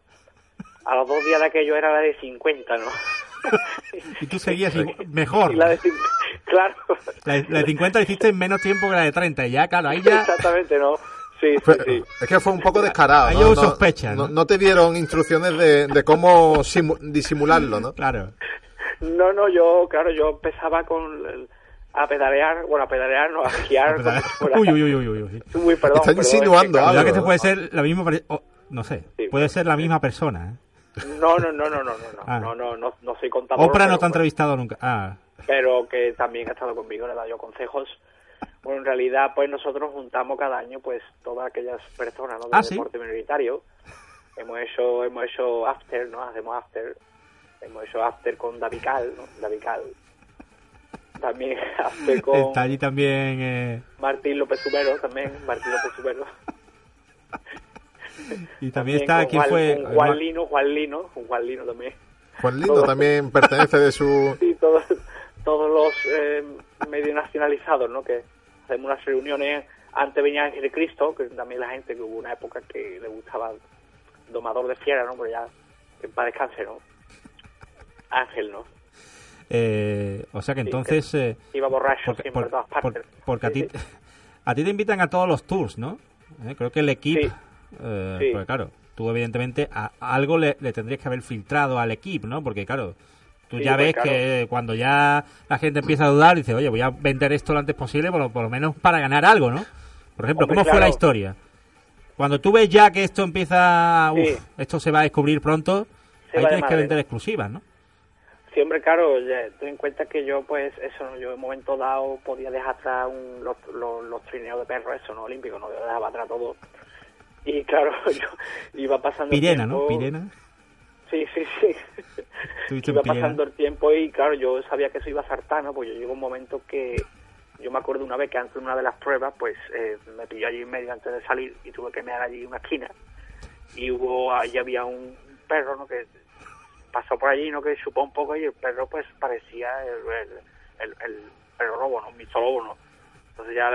a los dos días de aquello era la de 50, ¿no? Y tú seguías mejor. Y la de, claro, La, la de 50 la hiciste en menos tiempo que la de 30. Y ya, claro, ahí ya... exactamente, ¿no? Sí, sí, sí. Es que fue un poco descarado. Ahí ¿no? hubo No- sospecha, No, ¿no? no te dieron instrucciones de, de cómo simu- disimularlo, ¿no? Claro. No, no, yo, claro, yo empezaba con el- a pedalear, bueno, a pedalear, no, a si fuera- Uy, uy, uy, uy, uy, uy. Uy, perdón, Está perdón, es insinuando claro, algo. Que te ¿no? puede ser la misma... o, no sé, Sí. puede ser la misma persona. ¿eh? No, no, no, no, no, no, no, Ah. no, no, no, no soy contador. Oprah no te ha entrevistado nunca. Ah, pero que también ha estado conmigo, le he dado yo consejos. Bueno, en realidad, pues nosotros juntamos cada año, pues, todas aquellas personas, ¿no? Del Ah, ¿sí? deporte minoritario. Hemos hecho, hemos hecho after, ¿no? Hacemos after. Hemos hecho after con Davical, ¿no? Davical. También after con está allí también... eh, Martín López Subero, también, Martín López Subero. y también está... ¿Quién Juan, fue? con Juan Lino, Juan Lino, con Juan Lino también. Juan también pertenece de su... Sí, todos, todos los eh, medios nacionalizados, ¿no? Que hacemos unas reuniones. Antes venía Ángel Cristo, que también la gente que hubo una época que le gustaba Domador de Fiera, ¿no? Pero ya, que para descanse, ¿no? Ángel, ¿no? Eh, o sea que Sí, entonces... eh, Iba borracho porque, siempre por- a todas por- partes. porque a ti, sí. a ti te invitan a todos los tours, ¿no? Eh, creo que el equipo... Sí. eh, Sí. Porque claro, tú evidentemente a, a algo le, le tendrías que haber filtrado al equipo, ¿no? Porque claro... Tú Sí, ya pues, ves claro. que cuando ya la gente empieza a dudar, dice, oye, voy a vender esto lo antes posible, por lo, por lo menos para ganar algo, ¿no? Por ejemplo, Hombre, ¿cómo fue la claro. historia? Cuando tú ves ya que esto empieza, Sí. uf, esto se va a descubrir pronto, Se ahí tienes que vender exclusivas, ¿no? Siempre, claro, ya, ten en cuenta que yo, pues, eso, ¿no? Yo en un momento dado podía dejar atrás un- los, los, los trineos de perros, eso, ¿no? Olímpicos, ¿no? Yo dejaba atrás todo. Y claro, yo iba pasando el Pirena, ¿no? tiempo- Pirena. Sí, sí, sí. Iba Pirena. pasando el tiempo y claro, yo sabía que eso iba a sartar, ¿no? Pues yo llegó un momento que yo me acuerdo una vez que antes de una de las pruebas, pues eh, me pilló allí en medio antes de salir y tuve que mear allí una esquina y hubo, allí había un perro, ¿no? Que pasó por allí, ¿no? Que chupó un poco y el perro pues parecía el, el, el- el perro lobo, ¿no? Un lobo, ¿no? Entonces ya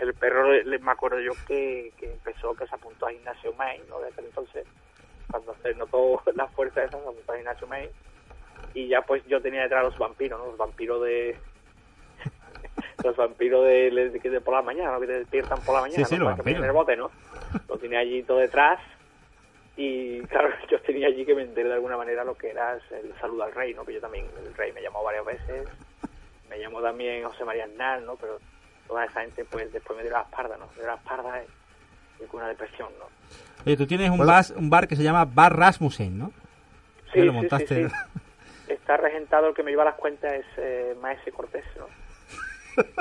el perro, le- le- me acuerdo yo que, que empezó, que se apuntó a gimnasio Main, ¿no? Desde entonces cuando se notó la fuerza esa, cuando estaba Ignacio May, y ya pues yo tenía detrás los vampiros, ¿no? Los vampiros de... los vampiros de, de, de- de por la mañana, ¿no? Que te despiertan por la mañana, Sí, sí, ¿no? los vampiros. el bote, ¿no? Lo tenía allí todo detrás, y claro, yo tenía allí que vender de alguna manera lo que era el saludo al rey, ¿no? Que yo también, el rey me llamó varias veces, me llamó también José María Aznar, ¿no? Pero toda esa gente, pues después me dio la espalda, ¿no? Me dio la espalda y, y con una depresión, ¿no? Oye, tú tienes un, Bueno. bas- un bar que se llama Bar Rasmussen, ¿no? Sí, lo montaste. sí, sí. Está regentado, el que me lleva las cuentas es eh, Maese Cortés, ¿no?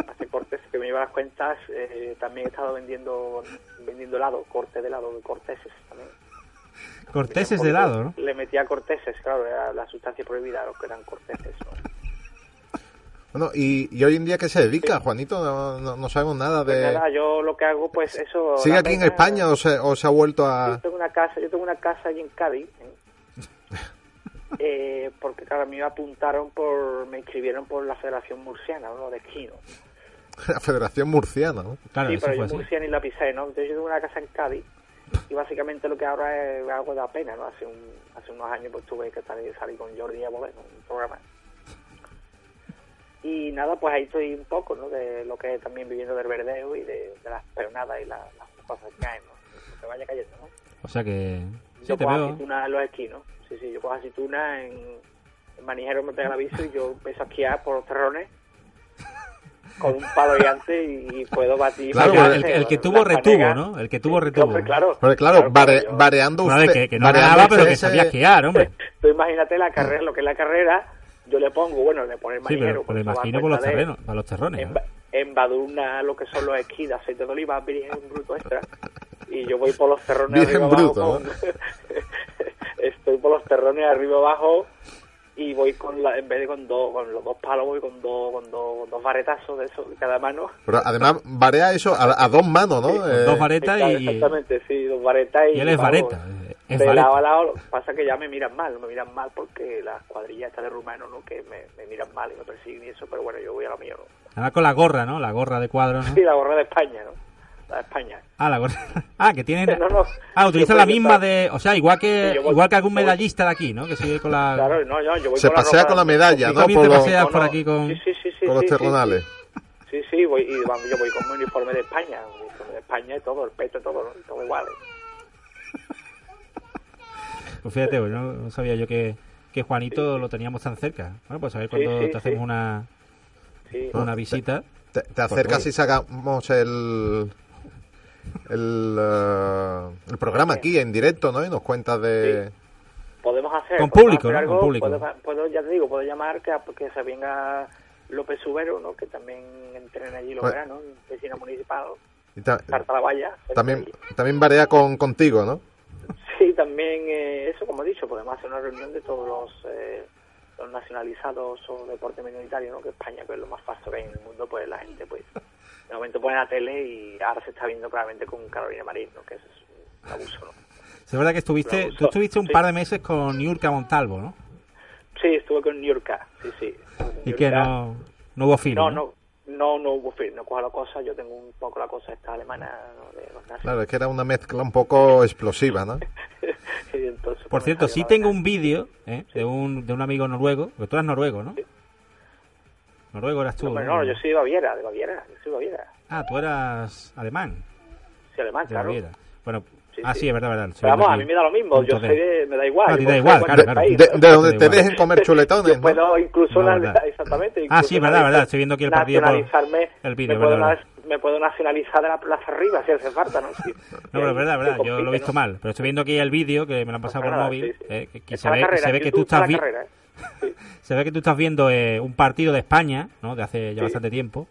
hace cortes que me lleva las cuentas. eh, también he estado vendiendo vendiendo helado, corte de helado, corteses también. Corteses de helado, ¿no? Le metía corteses, claro, era la sustancia prohibida, lo que eran corteses. ¿no? Bueno, y, y hoy en día qué se dedica, Juanito? No, no, no sabemos nada Pues de... nada, yo lo que hago, pues eso... ¿Sigue aquí en España o se, o se ha vuelto Yo a...? tengo una casa, yo tengo una casa allí en Cádiz. ¿eh? Eh, porque claro, a mí me apuntaron por, me inscribieron por la Federación Murciana, ¿no? De esquí, ¿no? La Federación Murciana, ¿no? Claro, sí, pero yo así. Murcia ni la pisé, ¿no? Entonces yo tengo una casa en Cádiz y básicamente lo que ahora es algo de la pena, ¿no? Hace, un, hace unos años pues tuve que salir, salir con Jordi Evole en un programa. Y nada, pues ahí estoy un poco, ¿no? De lo que es también viviendo del verdeo y de, de las peonadas y la- las cosas que hay, ¿no? Que vaya cayendo, ¿no? O sea que... Sí, yo te cojo veo. aceituna en los esquí, ¿no? Sí, sí, yo cojo aceituna en, en Manijero, me pega el aviso y yo empiezo a esquiar por los terrones con un palo gigante y, y puedo batir. Claro, el, el que tuvo retuvo, panegas. ¿no? El que tuvo retuvo. hombre, claro. Porque claro, yo- vez usted... que, que no ganaba, pero que sabía esquiar, hombre. Tú imagínate la carrera, lo que es la carrera, yo le pongo, bueno, le pone el Sí, manijero. pero, pero pues, imagino por los terrenos, para los terrones. en, ¿no? en Badurna lo que son los esquís de aceite de oliva, virgen bruto extra. Y yo voy por los terrones arriba bruto, abajo. con- Estoy por los terrones arriba abajo y voy con la, en vez de con dos, con los dos palos voy con dos, con dos, con dos varetazos de eso de cada mano. Pero además varea eso a, a dos manos, ¿no? Eh, Dos varetas y, Exactamente, sí, dos varetas y, y él es vareta. De lado a lado, pasa que ya me miran mal, me miran mal porque las cuadrillas estas de rumanos, ¿no? Que me, me miran mal y me persiguen y eso, pero bueno, yo voy a lo mío, ¿no? Además con la gorra, ¿no? La gorra de cuadro, ¿no? Sí, la gorra de España, ¿no? La de España. Ah, la gorra. Ah, que tienen... No, no. Ah, utilizan la misma de... O sea, igual que Sí, voy- igual que algún medallista de aquí, ¿no? Que sigue con la... Claro, no, no, yo voy se con la pasea ropa- con la medalla, ¿no? también Por te los, paseas No, por aquí con... Sí, sí, con los sí, sí, terronales. Sí, sí, voy, y vamos, yo voy con mi uniforme de España, uniforme de España y todo, el peto y todo, ¿no? todo igual. Pues fíjate, pues, no, no sabía yo que, que Juanito lo teníamos tan cerca. Bueno, pues a ver Sí, cuando sí, te hacemos sí. una, Sí. una visita. Te, te acercas y sacamos el... El, eh, el programa aquí en directo, ¿no? Y nos cuentas de... podemos hacer Con podemos público, hacer ¿no? Con público. Puedo, puedo- ya te digo puedo llamar que, que se venga López Subero no que también entrena allí los Bueno. veranos en piscina municipal y ta- Carta la valla cerca también, también varea con, contigo, ¿no? Sí también eh, eso como he dicho podemos hacer una reunión de todos los eh, los nacionalizados o deporte minoritario no que España que es lo más fácil que hay en el mundo pues la gente pues de momento pone la tele y ahora se está viendo claramente con Carolina Marín no que eso es un abuso no Es verdad que estuviste, tú estuviste un sí. par de meses con Niurka Montalvo, ¿no? sí estuve con Niurka sí sí Y que no, no hubo fin. No, no, no, no hubo fin, no coja la cosa, yo tengo un poco la cosa esta alemana ¿no? de los nazis. Claro, es que era una mezcla un poco explosiva, ¿no? Entonces, Por pues, cierto, sí tengo un vídeo ¿eh? de, un, de un amigo noruego, porque tú eras noruego, ¿no? Sí. Noruego eras tú. No, hombre, ¿no? no, yo soy de Baviera, de Baviera, yo soy de Baviera. Ah, tú eras alemán, Soy alemán, de claro. Baviera. Bueno, Sí, ah, sí. es verdad, verdad. Pero vamos, viendo a mí me da lo mismo, yo soy de, me da igual. Ah, yo da igual, claro, claro. país, De, de donde te igual. dejen comer chuletones, ¿no? puedo incluso, No, verdad. exactamente. Ah, incluso sí, es verdad, verdad, estoy viendo aquí el partido por- nacionalizarme, el vídeo, me, puedo verdad, me puedo nacionalizar de la plaza arriba si hace falta, ¿no? Sí. No, pero es verdad, verdad, Se yo lo he visto mal. Pero estoy viendo aquí el vídeo que me lo han pasado por móvil. eh, que, Está se, la ve, se que tú estás la vi- carrera, ¿eh? Se ve que tú estás viendo eh, un partido de España, ¿no? De hace ya bastante tiempo.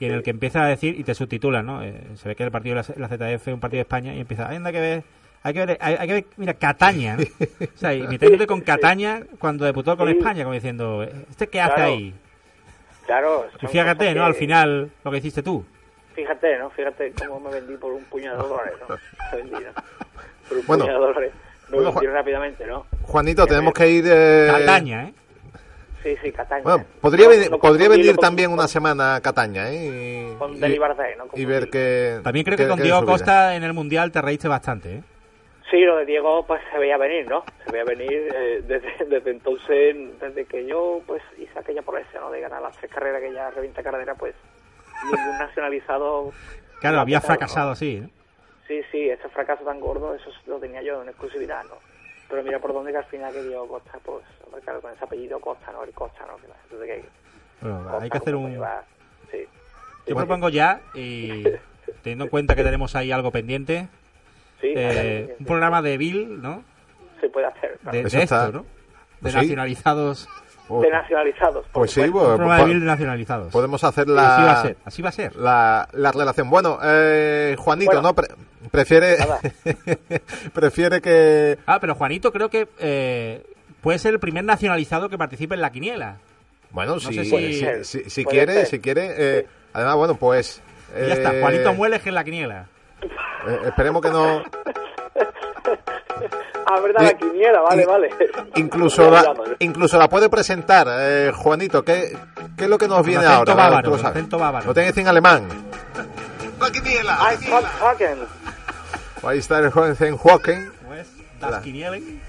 Y en el que empieza a decir y te subtitulan, ¿no? Eh, se ve que el partido de la, la ZF es un partido de España y empieza, hay que ver, hay que ver, hay, hay que ver, mira, Cataña, ¿no? O sea, y metiéndote con Cataña cuando debutó con. España, como diciendo, ¿este qué hace Claro. ahí? Claro. Y fíjate, ¿no? que- Al final, lo que hiciste tú. Fíjate, ¿no? Fíjate cómo me vendí por un puñado de dólares, ¿no? Me vendí, ¿no? Por un Bueno. puñado de dólares. Me Bueno, vendí Juan- rápidamente, ¿no? Juanito, tenemos que ir... eh, Cataña, ¿eh? Sí, sí, Cataña. Bueno, podría, No- venir, no podría venir también una semana a Cataña, ¿eh? Y, Con y- ¿no? y ver qué... También creo que con Diego. Costa en el Mundial te reíste bastante, ¿eh? Sí, lo de Diego, pues se veía venir, ¿no? Se veía venir eh, desde, desde entonces, desde que yo, pues, hice aquella promesa, ¿no? De ganar las tres carreras que ya revienta carrera, pues, ningún nacionalizado... Claro, había fracasado ¿no? así, ¿no? Sí, sí, ese fracaso tan gordo, eso lo tenía yo en exclusividad, ¿no? Pero mira por dónde que al final que Diego Costa, pues, hombre, claro, con ese apellido Costa, ¿no? El Costa, ¿no? De que Bueno, Costa, hay que hacer un... lleva- Sí. Yo propongo ya, y teniendo en cuenta que tenemos ahí algo pendiente, Sí, eh, sí, un programa de Bill, ¿no? se puede hacer. claro. De, está. esto, ¿no? De Sí. nacionalizados Oh. de nacionalizados. por Pues sí, supuesto. pues, programa de de nacionalizados. podemos hacer Así va a la, ser. Así va a ser. la, la relación. Bueno, eh, Juanito, Bueno. ¿no? Pre- prefiere, prefiere que... Ah, pero Juanito creo que eh, puede ser el primer nacionalizado que participe en la quiniela. Bueno, si, sé si- si, si- si quiere, ser. si quiere... eh, además, bueno, pues... Y ya está. eh, Juanito Mueles en la quiniela. eh, esperemos que no... Ah, verdad, la quiniela, vale, y- vale. Incluso la, incluso la puede presentar, eh, Juanito. ¿qué, ¿Qué es lo que nos viene acento ahora? bávaro, Tú lo acento bávaro. Lo decir en alemán. La quiniela, la. Ahí está el joven Joaquín. Pues, das Hola. Quinielen.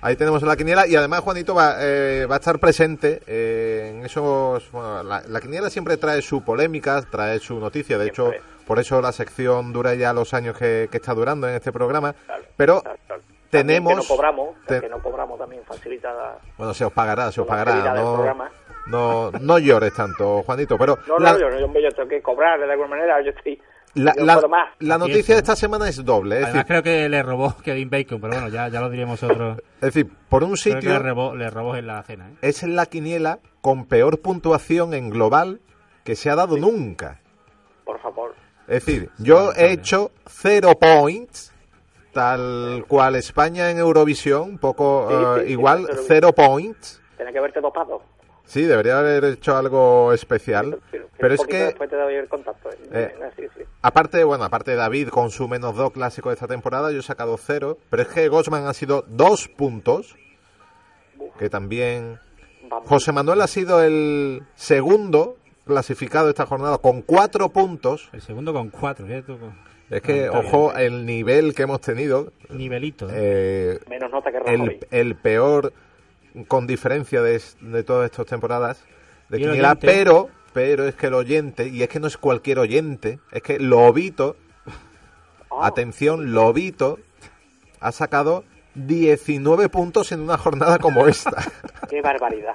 Ahí tenemos la quiniela y además Juanito va, eh, va a estar presente eh, en esos... bueno, la, la quiniela siempre trae su polémica, trae su noticia, de hecho, por eso la sección dura ya los años que, que está durando en este programa, Claro, pero claro, claro. Tenemos... Que no cobramos, te- que no cobramos también facilita la, Bueno, se os pagará, se os pagará, no, programa. no, no llores tanto, Juanito, pero No, la, no, yo, yo, yo tengo que cobrar de alguna manera, yo estoy... la, yo la- más. noticia de esta semana es doble, es Además decir, creo que le robó Kevin Bacon, pero bueno, ya, ya lo diremos otro. es decir, por un Creo que le sitio robó, le robó en la cena. ¿eh? es la quiniela con peor puntuación en global que se ha dado nunca. Por favor. Es decir, yo he hecho cero points, tal cual España en Eurovisión, un poco Sí, sí, sí, igual, pero- cero points. Tiene que haberte dopado. Sí, debería haber hecho algo especial. Pero es que, Después te doy el contacto. ¿eh? Eh, Sí, sí. aparte, bueno, aparte de David con su menos dos clásico de esta temporada, yo he sacado cero. Pero es que Gosman ha sido dos puntos, que también... Vamos. José Manuel ha sido el segundo clasificado esta jornada con cuatro puntos. El segundo con cuatro, ¿eh? Tú con- Es que, ojo, el nivel que hemos tenido. Nivelito. ¿eh? eh, Menos nota que el, Rajoy. el peor con diferencia de, de todas estas temporadas de Quiniela, pero pero es que el oyente, y es que no es cualquier oyente, es que Lobito, Ah, atención, Lobito ha sacado 19 puntos en una jornada como esta. Qué barbaridad.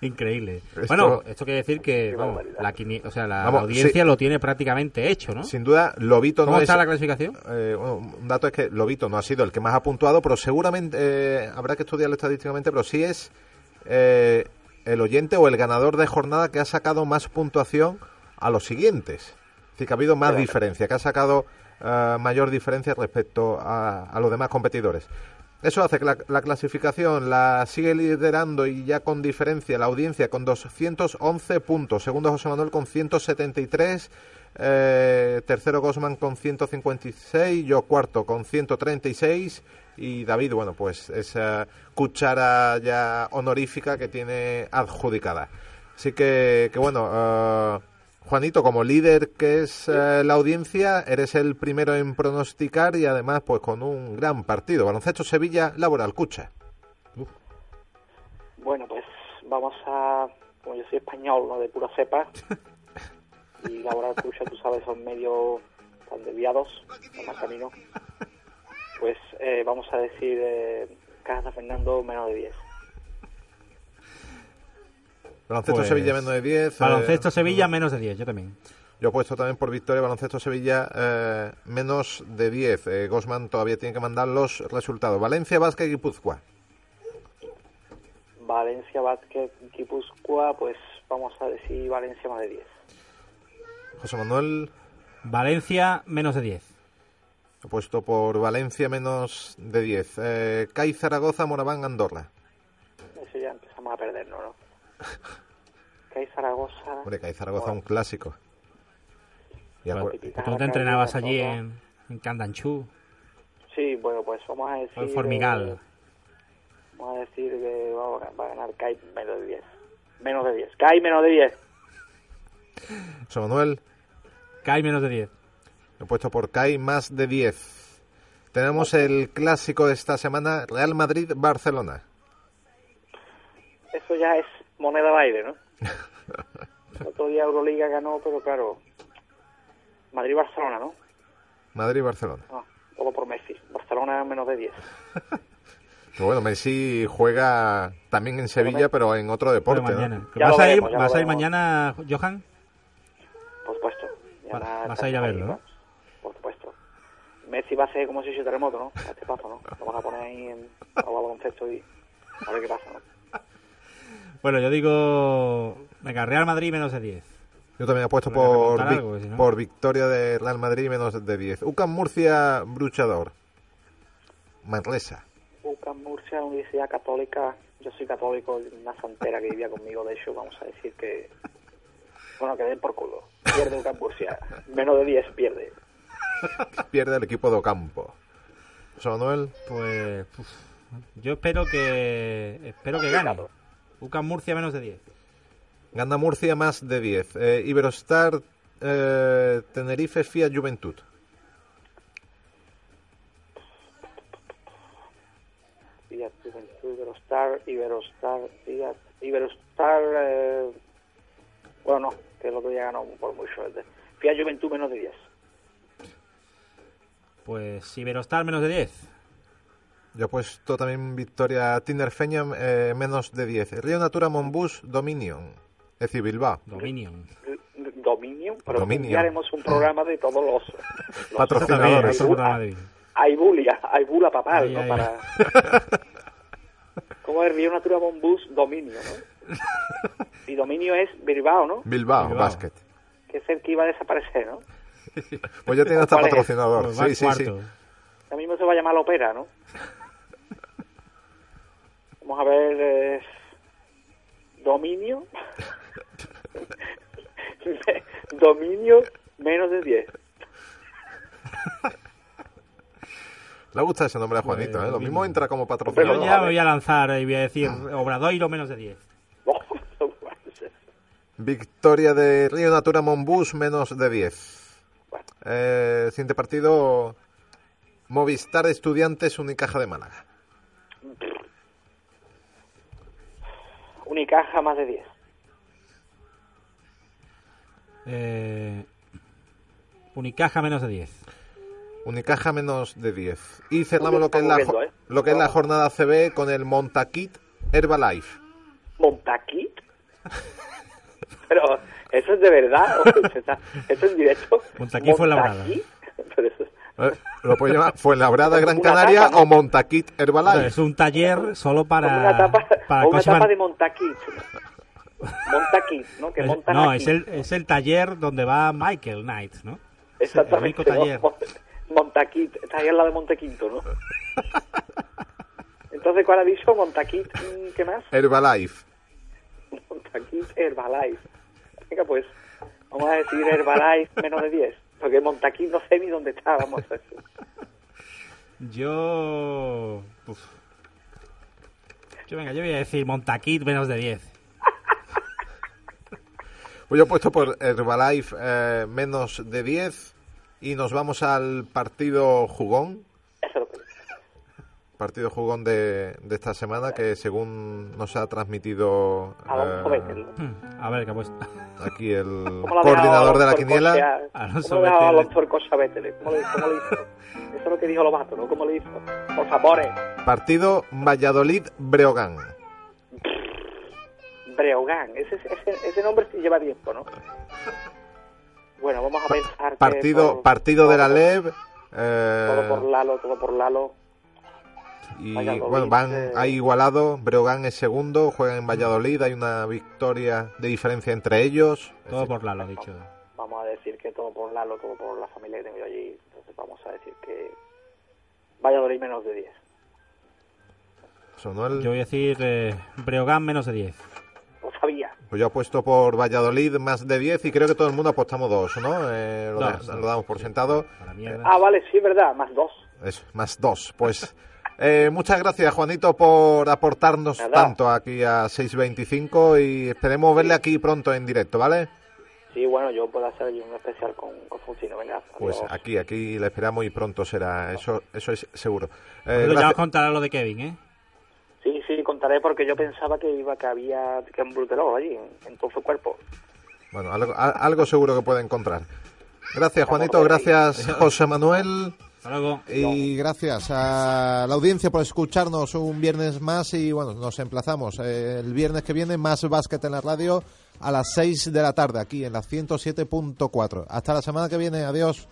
Increíble. Esto- Bueno, esto quiere decir que vamos, la, o sea, la Vamos, audiencia sí. lo tiene prácticamente hecho, ¿no? Sin duda, Lobito ¿Cómo no está es... la clasificación? eh, un dato es que Lobito no ha sido el que más ha puntuado, pero seguramente eh, habrá que estudiarlo estadísticamente, pero sí es eh, el oyente o el ganador de jornada que ha sacado más puntuación a los siguientes. Es decir, que ha habido más Claro. diferencia, que ha sacado eh, mayor diferencia respecto a, a los demás competidores. Eso hace que la, la clasificación la sigue liderando y ya con diferencia la audiencia con 211 puntos. Segundo José Manuel con 173. eh, tercero Gosman con 156. Yo cuarto con 136. Y David, bueno, pues esa cuchara ya honorífica que tiene adjudicada. Así que, que bueno, eh, Juanito, como líder que es eh, la audiencia, eres el primero en pronosticar y además pues con un gran partido. Baloncesto Sevilla, Laboral Cucha. Bueno, pues vamos a. Como yo soy español, no de pura cepa. y Laboral Crucia, tú sabes, son medio tan desviados, en mal camino. Pues eh, vamos a decir eh, Casa Fernando menos de 10. Baloncesto Pues, Sevilla menos de 10. eh, Baloncesto Sevilla menos de 10, yo también. Yo he puesto también por victoria Baloncesto Sevilla eh, menos de 10. Eh, Gosman todavía tiene que mandar los resultados. Valencia, Vázquez, Guipúzcoa. Valencia, Vázquez, Guipúzcoa, pues vamos a decir Valencia más de 10. José Manuel, Valencia menos de 10. he puesto por Valencia menos de 10. Eh, CAI, Zaragoza, Moraván, Andorra. Eso ya empezamos a perdernos, ¿no? Hay Zaragoza. Hombre, CAI, Zaragoza, un clásico. Y. Tú te entrenabas allí en, en Candanchú, Sí, bueno, pues vamos a decir. o en Formigal. eh, vamos a decir que vamos a- va a ganar Kai menos de 10. Menos de 10. Kai menos de 10. José Manuel, CAI menos de 10. he puesto por CAI más de 10. Tenemos el clásico de esta semana, Real Madrid-Barcelona. Eso ya es moneda al aire, ¿no? El otro día Euroliga ganó, pero claro. Madrid-Barcelona, ¿no? Madrid-Barcelona. Ah, todo por Messi. Barcelona menos de 10. Que bueno, Messi juega también en Sevilla, pero en otro deporte. ¿Vas, a ir, veremos, ¿Vas a ir mañana, Johan? Por supuesto. Va- vas a ir a verlo, ¿no? Por supuesto. Messi va a ser como si fuese terremoto, ¿no? A este paso, ¿no? Lo van a poner ahí en baloncesto y... A ver qué pasa, ¿no? Bueno, yo digo. Venga, Real Madrid menos de 10. Yo también apuesto por, algo, si no- por victoria de Real Madrid menos de 10. UCAM Murcia, Bruchador. Manresa. UCAM Murcia, Universidad Católica. Yo soy católico, una santera que vivía conmigo, de hecho, vamos a decir que. Bueno, que den por culo. Pierde UCAM Murcia. Menos de 10 pierde. Pierde el equipo de Ocampo. José Manuel, Pues. uf, yo espero que. Espero que gane. UCAM Murcia menos de 10. gana Murcia más de 10. Eh, Iberostar, eh, Tenerife, Fiat Juventud. Fiat Juventud, Iberostar, Iberostar, Fiat, Iberostar, eh, bueno, no, que el otro día ganó por mucho. el de- Fiat Juventud menos de 10. Pues Iberostar menos de 10. Yo he puesto también victoria Tinerfeña eh, menos de 10. Río Natura Monbus Dominion. Es decir, Bilbao. Dominion. Dominio, pero Dominio. ya haremos un programa de todos los, los Patrocinadores. También. Aibulia, Aibula papal, Ay, ¿no? ay, Para... ¿Cómo es Río Natura Bombus? Dominio, ¿no? Y dominio es Bilbao, ¿no? Bilbao, Bilbao. Basket. Que es el que iba a desaparecer, ¿no? Pues ya tiene hasta ¿Cuál es? patrocinador. Pues Sí, sí, sí. Ya mismo se va a llamar la ópera, ¿no? Vamos a ver. eh, dominio. dominio menos de 10. Le gusta ese nombre a Juanito, ¿eh? Lo mismo entra como Yo patrocinador. ya me voy a lanzar y voy a decir Obradoiro menos de 10. Victoria de Río Natura Monbus menos de 10. Eh, siguiente partido, Movistar Estudiantes Unicaja de Málaga. Unicaja más de 10. Eh, Unicaja menos de 10. Unicaja menos de 10. Y cerramos lo que, es la, viendo, ¿eh? lo que es la jornada CB con el Montaquit Herbalife. ¿Montaquit? Pero, ¿eso es de verdad? ¿O eso está- ¿Eso es en directo? Montaquí fue labrada. Pero eso- Eh, Lo puede llamar Fuenlabrada Gran Canaria tapa, ¿no? o Montaquit Herbalife. Es un taller solo para. Una tapa, para o una cosas- tapa de Montaquit. Montaquit, ¿no? Que Es- no, aquí. es el, es el taller donde va Michael Knight, ¿no? Exactamente. el único ¿no? taller. Mon- Montaquit, está ahí al lado de Montequinto, ¿no? Entonces, ¿cuál ha dicho? Montaquit, mm, ¿qué más? Herbalife. Montaquit Herbalife. Venga, pues, vamos a decir Herbalife menos de 10. Porque Montaquit no sé ni dónde está, vamos a decir. Yo. uf. Yo, venga, yo voy a decir Montaquit menos de 10. Pues yo he puesto por Herbalife eh, menos de 10 y nos vamos al partido jugón. Eso es lo que Partido jugón de, de esta semana que según nos ha transmitido Alonso eh. Hmm, A ver, ¿qué ha puesto? Aquí el ¿Cómo lo ha dejado coordinador de la quiniela. Corcosa- Alonso ¿Cómo lo ha dejado Vettel. Alonso Corcosa Vettel? ¿Cómo le, hizo? Eso es lo que dijo Lobato, ¿no? ¿Cómo le hizo? Por favor, eh. Partido Valladolid-Breogán. Breogán. Ese, ese, ese nombre sí lleva tiempo, ¿no? Bueno, vamos a pensar que... Partido, por- partido de la LEV. Todo por Eh, Lalo, todo por Lalo. Y Valladolid, bueno, van eh. ahí igualado. Breogán es segundo, juegan en Valladolid. Hay una victoria de diferencia entre ellos. Todo por Lalo, ha dicho. Vamos a decir que todo por Lalo, todo por la familia que tengo yo allí. Entonces vamos a decir que Valladolid menos de 10. Sonó el- Yo voy a decir eh, Breogán menos de 10. Lo sabía. Pues yo apuesto por Valladolid más de 10 y creo que todo el mundo apostamos dos, ¿no? Eh, lo, Dos, da- dos. lo damos por sentado. A la mierda. Ah, vale, sí, es verdad, más dos. Eso, más dos. Pues eh, muchas gracias, Juanito, por aportarnos Nada. tanto aquí a 6.25 y esperemos verle aquí pronto en directo, ¿vale? Sí, bueno, yo puedo hacer un especial con, con Fusino, venga. Pues aquí, aquí le esperamos y pronto será, eso, eso es seguro. Eh, Pero ya os contaré lo de Kevin, ¿eh? Sí, sí, contaré porque yo pensaba que iba que había que un bruteló allí, en, en todo su cuerpo. Bueno, algo, a- algo seguro que puede encontrar. Gracias, Juanito, ver. gracias, José Manuel. Y gracias a la audiencia por escucharnos un viernes más y bueno, nos emplazamos eh, el viernes que viene más básquet en la radio a las 6 de la tarde aquí en la 107.4. Hasta la semana que viene, adiós.